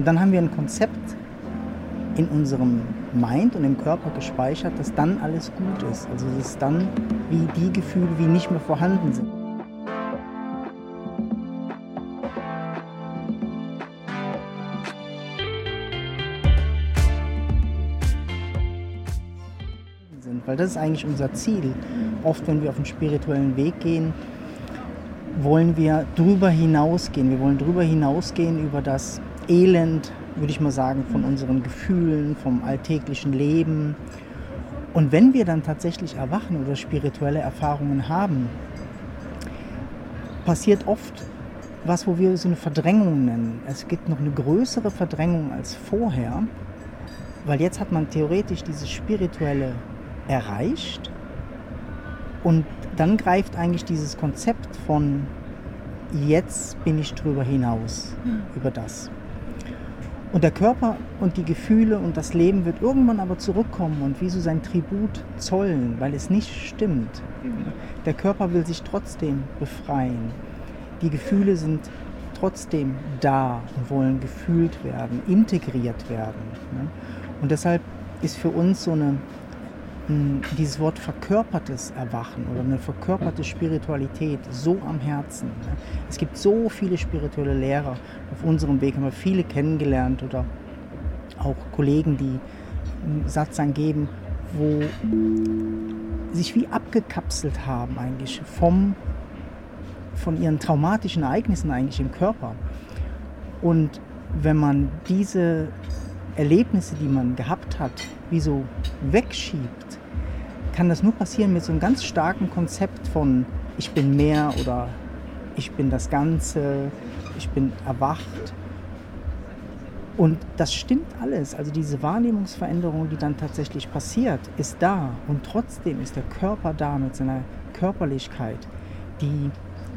Und dann haben wir ein Konzept in unserem Mind und im Körper gespeichert, dass dann alles gut ist. Also dass dann wie die Gefühle wie nicht mehr vorhanden sind. Weil das ist eigentlich unser Ziel. Oft, wenn wir auf den spirituellen Weg gehen, wollen wir drüber hinausgehen. Wir wollen drüber hinausgehen über das Elend, würde ich mal sagen, von unseren Gefühlen, vom alltäglichen Leben. Und wenn wir dann tatsächlich erwachen oder spirituelle Erfahrungen haben, passiert oft was, wo wir so eine Verdrängung nennen. Es gibt noch eine größere Verdrängung als vorher, weil jetzt hat man theoretisch dieses Spirituelle erreicht und dann greift eigentlich dieses Konzept von jetzt bin ich drüber hinaus, mhm. über das. Und der Körper und die Gefühle und das Leben wird irgendwann aber zurückkommen und wie so sein Tribut zollen, weil es nicht stimmt. Der Körper will sich trotzdem befreien. Die Gefühle sind trotzdem da und wollen gefühlt werden, integriert werden. Ne? Und deshalb ist für uns so eine dieses Wort verkörpertes Erwachen oder eine verkörperte Spiritualität so am Herzen. Ne? Es gibt so viele spirituelle Lehrer auf unserem Weg, haben wir viele kennengelernt oder auch Kollegen, die einen Satz angeben, wo sich wie abgekapselt haben eigentlich vom, von ihren traumatischen Ereignissen eigentlich im Körper. Und wenn man diese Erlebnisse, die man gehabt hat, wie so wegschiebt, kann das nur passieren mit so einem ganz starken Konzept von ich bin mehr oder ich bin das Ganze, ich bin erwacht. Und das stimmt alles. Also diese Wahrnehmungsveränderung, die dann tatsächlich passiert, ist da. Und trotzdem ist der Körper da mit seiner Körperlichkeit, die,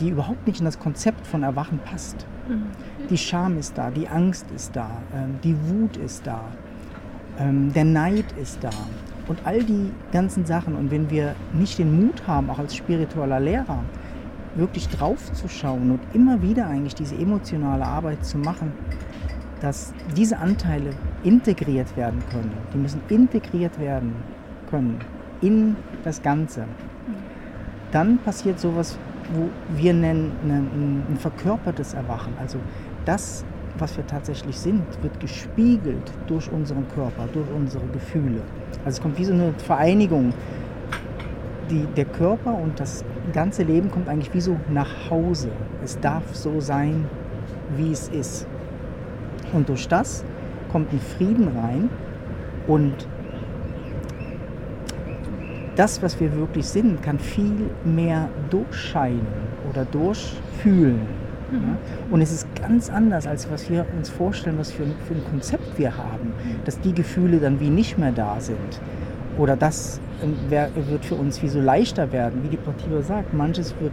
die überhaupt nicht in das Konzept von Erwachen passt. Mhm. Die Scham ist da, die Angst ist da, ähm, die Wut ist da, ähm, der Neid ist da. Und all die ganzen Sachen. Und wenn wir nicht den Mut haben, auch als spiritueller Lehrer, wirklich drauf zu schauen und immer wieder eigentlich diese emotionale Arbeit zu machen, dass diese Anteile integriert werden können. Die müssen integriert werden können in das Ganze. Dann passiert sowas, wo wir nennen ein, ein verkörpertes Erwachen. Also das was wir tatsächlich sind, wird gespiegelt durch unseren Körper, durch unsere Gefühle. Also es kommt wie so eine Vereinigung. Die, der Körper und das ganze Leben kommt eigentlich wie so nach Hause. Es darf so sein, wie es ist. Und durch das kommt ein Frieden rein und das, was wir wirklich sind, kann viel mehr durchscheinen oder durchfühlen. Mhm. Und es ist ganz anders, als was wir uns vorstellen, was für ein, für ein Konzept wir haben, dass die Gefühle dann wie nicht mehr da sind. Oder das ähm, wird für uns wie so leichter werden, wie die Portiva sagt. Manches wird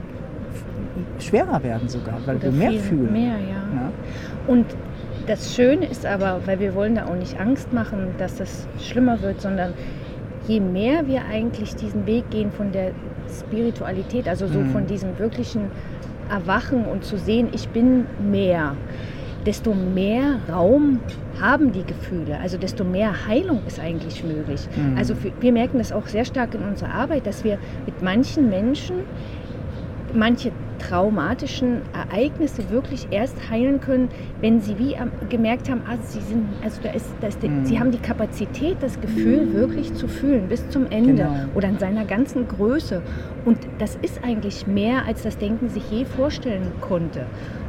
schwerer werden sogar, weil Oder wir mehr fühlen. Mehr, ja. ja. Und das Schöne ist aber, weil wir wollen da auch nicht Angst machen, dass das schlimmer wird, sondern je mehr wir eigentlich diesen Weg gehen von der Spiritualität, also so mhm. von diesem wirklichen erwachen und zu sehen, ich bin mehr, desto mehr Raum haben die Gefühle, also desto mehr Heilung ist eigentlich möglich. Mhm. Also wir merken das auch sehr stark in unserer Arbeit, dass wir mit manchen Menschen manche traumatischen Ereignisse wirklich erst heilen können, wenn sie wie gemerkt haben, ah, sie sind, also da ist, da ist die, mhm. sie haben die Kapazität, das Gefühl mhm. wirklich zu fühlen bis zum Ende genau. oder in seiner ganzen Größe. Und das ist eigentlich mehr, als das Denken sich je vorstellen konnte.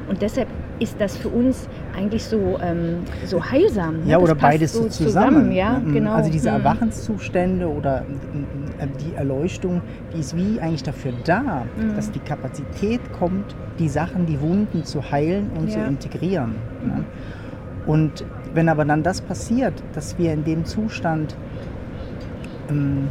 Und deshalb ist das für uns eigentlich so, ähm, so heilsam. Ne? Ja, oder beides so zusammen. zusammen ja, mhm. genau. Also diese mhm. Erwachenszustände oder äh, die Erleuchtung, die ist wie eigentlich dafür da, mhm. dass die Kapazität kommt, die Sachen, die Wunden zu heilen und ja. zu integrieren. Ne? Und wenn aber dann das passiert, dass wir in dem Zustand ähm,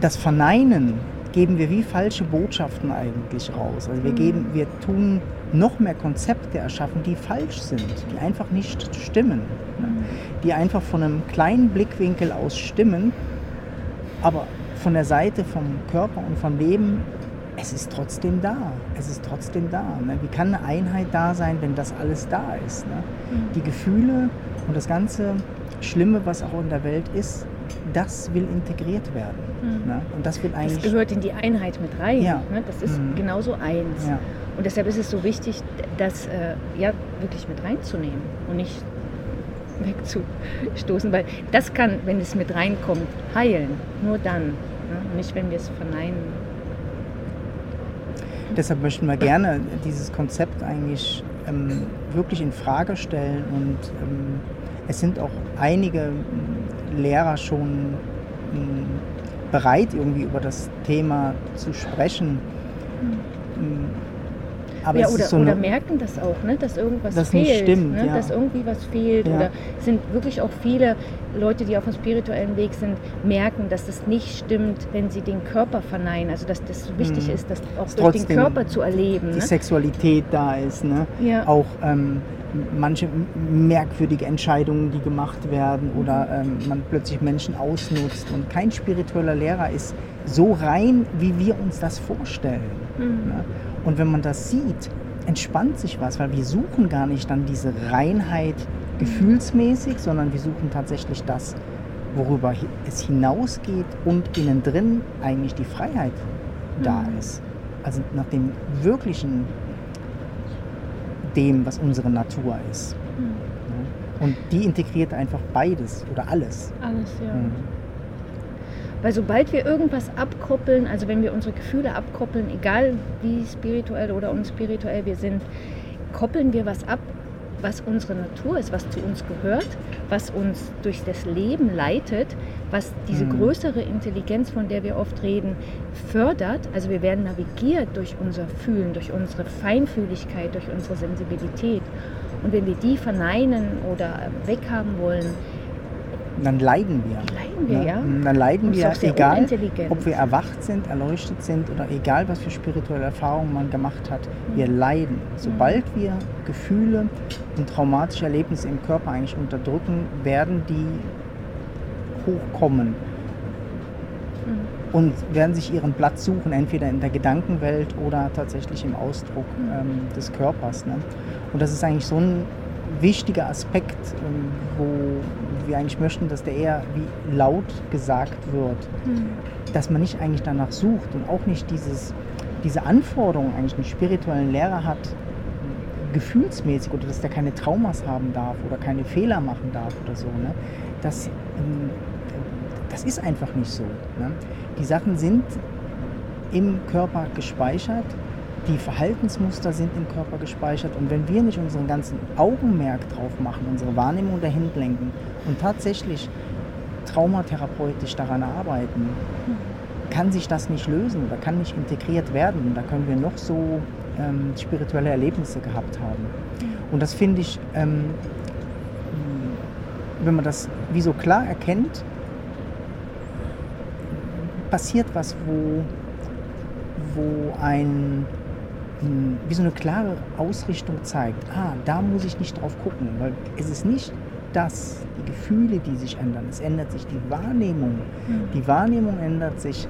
das Verneinen geben wir wie falsche Botschaften eigentlich raus. Also wir, mhm. geben, wir tun noch mehr Konzepte erschaffen, die falsch sind, die einfach nicht stimmen, ne? die einfach von einem kleinen Blickwinkel aus stimmen, aber von der Seite vom Körper und vom Leben es ist trotzdem da. Es ist trotzdem da. Ne? Wie kann eine Einheit da sein, wenn das alles da ist? Ne? Mhm. Die Gefühle und das ganze Schlimme, was auch in der Welt ist, das will integriert werden. Mhm. Ne? Und das will eigentlich. Das gehört in die Einheit mit rein. Ja. Ne? Das ist mhm. genauso eins. Ja. Und deshalb ist es so wichtig, das äh, ja wirklich mit reinzunehmen und nicht wegzustoßen, weil das kann, wenn es mit reinkommt, heilen. Nur dann. Ne? Nicht, wenn wir es verneinen. Deshalb möchten wir gerne dieses Konzept eigentlich ähm, wirklich in Frage stellen und ähm, es sind auch einige Lehrer schon ähm, bereit, irgendwie über das Thema zu sprechen. Mhm. Aber ja, oder, so oder merken das auch, ne, dass irgendwas das fehlt. Nicht stimmt, ne, ja. Dass irgendwie was fehlt. Ja. Oder sind wirklich auch viele Leute, die auf dem spirituellen Weg sind, merken, dass das nicht stimmt, wenn sie den Körper verneinen. Also dass das wichtig mhm. ist, das auch durch den Körper zu erleben. Die ne? Sexualität da ist. Ne? Ja. Auch ähm, manche merkwürdige Entscheidungen, die gemacht werden oder mhm. ähm, man plötzlich Menschen ausnutzt. Und kein spiritueller Lehrer ist so rein, wie wir uns das vorstellen. Mhm. Ne? Und wenn man das sieht, entspannt sich was, weil wir suchen gar nicht dann diese Reinheit gefühlsmäßig, sondern wir suchen tatsächlich das, worüber es hinausgeht und innen drin eigentlich die Freiheit da mhm. ist. Also nach dem wirklichen, dem, was unsere Natur ist. Mhm. Und die integriert einfach beides oder alles. Alles, ja. Mhm. Weil sobald wir irgendwas abkoppeln, also wenn wir unsere Gefühle abkoppeln, egal wie spirituell oder unspirituell wir sind, koppeln wir was ab, was unsere Natur ist, was zu uns gehört, was uns durch das Leben leitet, was diese mhm. größere Intelligenz, von der wir oft reden, fördert. Also wir werden navigiert durch unser Fühlen, durch unsere Feinfühligkeit, durch unsere Sensibilität. Und wenn wir die verneinen oder weghaben wollen, dann leiden wir. Leiden wir, ja. Dann leiden wir, egal ob wir erwacht sind, erleuchtet sind oder egal was für spirituelle Erfahrungen man gemacht hat, mhm. wir leiden. Sobald mhm. wir Gefühle und traumatische Erlebnisse im Körper eigentlich unterdrücken, werden die hochkommen mhm. und werden sich ihren Platz suchen, entweder in der Gedankenwelt oder tatsächlich im Ausdruck mhm. ähm, des Körpers. Ne? Und das ist eigentlich so ein wichtiger Aspekt, ähm, wo wir eigentlich möchten, dass der eher wie laut gesagt wird. Mhm. Dass man nicht eigentlich danach sucht und auch nicht dieses, diese Anforderung eigentlich einen spirituellen Lehrer hat, gefühlsmäßig oder dass der keine Traumas haben darf oder keine Fehler machen darf oder so. Ne? Das, ähm, das ist einfach nicht so. Ne? Die Sachen sind im Körper gespeichert die Verhaltensmuster sind im Körper gespeichert und wenn wir nicht unseren ganzen Augenmerk drauf machen, unsere Wahrnehmung dahin lenken und tatsächlich traumatherapeutisch daran arbeiten, kann sich das nicht lösen oder kann nicht integriert werden. Da können wir noch so ähm, spirituelle Erlebnisse gehabt haben. Und das finde ich, ähm, wenn man das wie so klar erkennt, passiert was, wo, wo ein wie so eine klare Ausrichtung zeigt, ah, da muss ich nicht drauf gucken, weil es ist nicht das, die Gefühle, die sich ändern, es ändert sich die Wahrnehmung. Mhm. Die Wahrnehmung ändert sich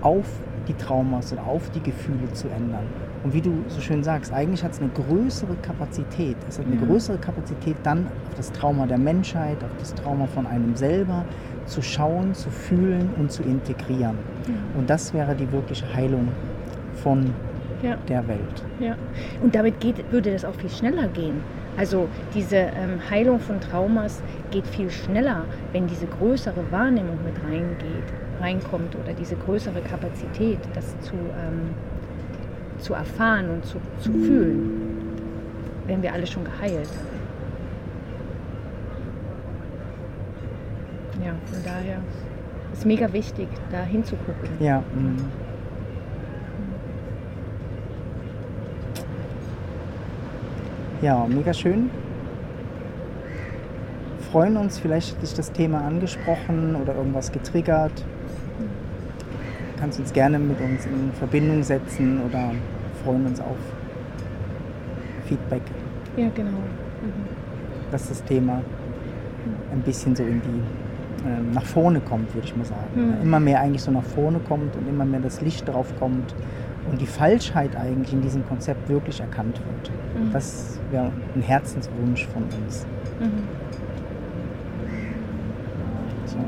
auf die Traumas oder auf die Gefühle zu ändern. Und wie du so schön sagst, eigentlich hat es eine größere Kapazität. Es hat eine mhm. größere Kapazität, dann auf das Trauma der Menschheit, auf das Trauma von einem selber zu schauen, zu fühlen und zu integrieren. Mhm. Und das wäre die wirkliche Heilung von ja. der Welt. Ja. Und damit geht, würde das auch viel schneller gehen. Also diese ähm, Heilung von Traumas geht viel schneller, wenn diese größere Wahrnehmung mit reingeht, reinkommt oder diese größere Kapazität, das zu, ähm, zu erfahren und zu, zu fühlen, wenn wir alle schon geheilt. Ja, von daher ist mega wichtig, da hinzugucken. Ja. Mhm. Ja, mega schön. Freuen uns, vielleicht hat dich das Thema angesprochen oder irgendwas getriggert. Du kannst uns gerne mit uns in Verbindung setzen oder freuen uns auf Feedback. Ja, genau. Mhm. Dass das Thema ein bisschen so in die äh, nach vorne kommt, würde ich mal sagen. Mhm. Immer mehr eigentlich so nach vorne kommt und immer mehr das Licht drauf kommt und die Falschheit eigentlich in diesem Konzept wirklich erkannt wird. Mhm. Das wäre ein Herzenswunsch von uns. Mhm. So.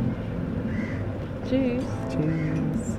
Tschüss. Tschüss.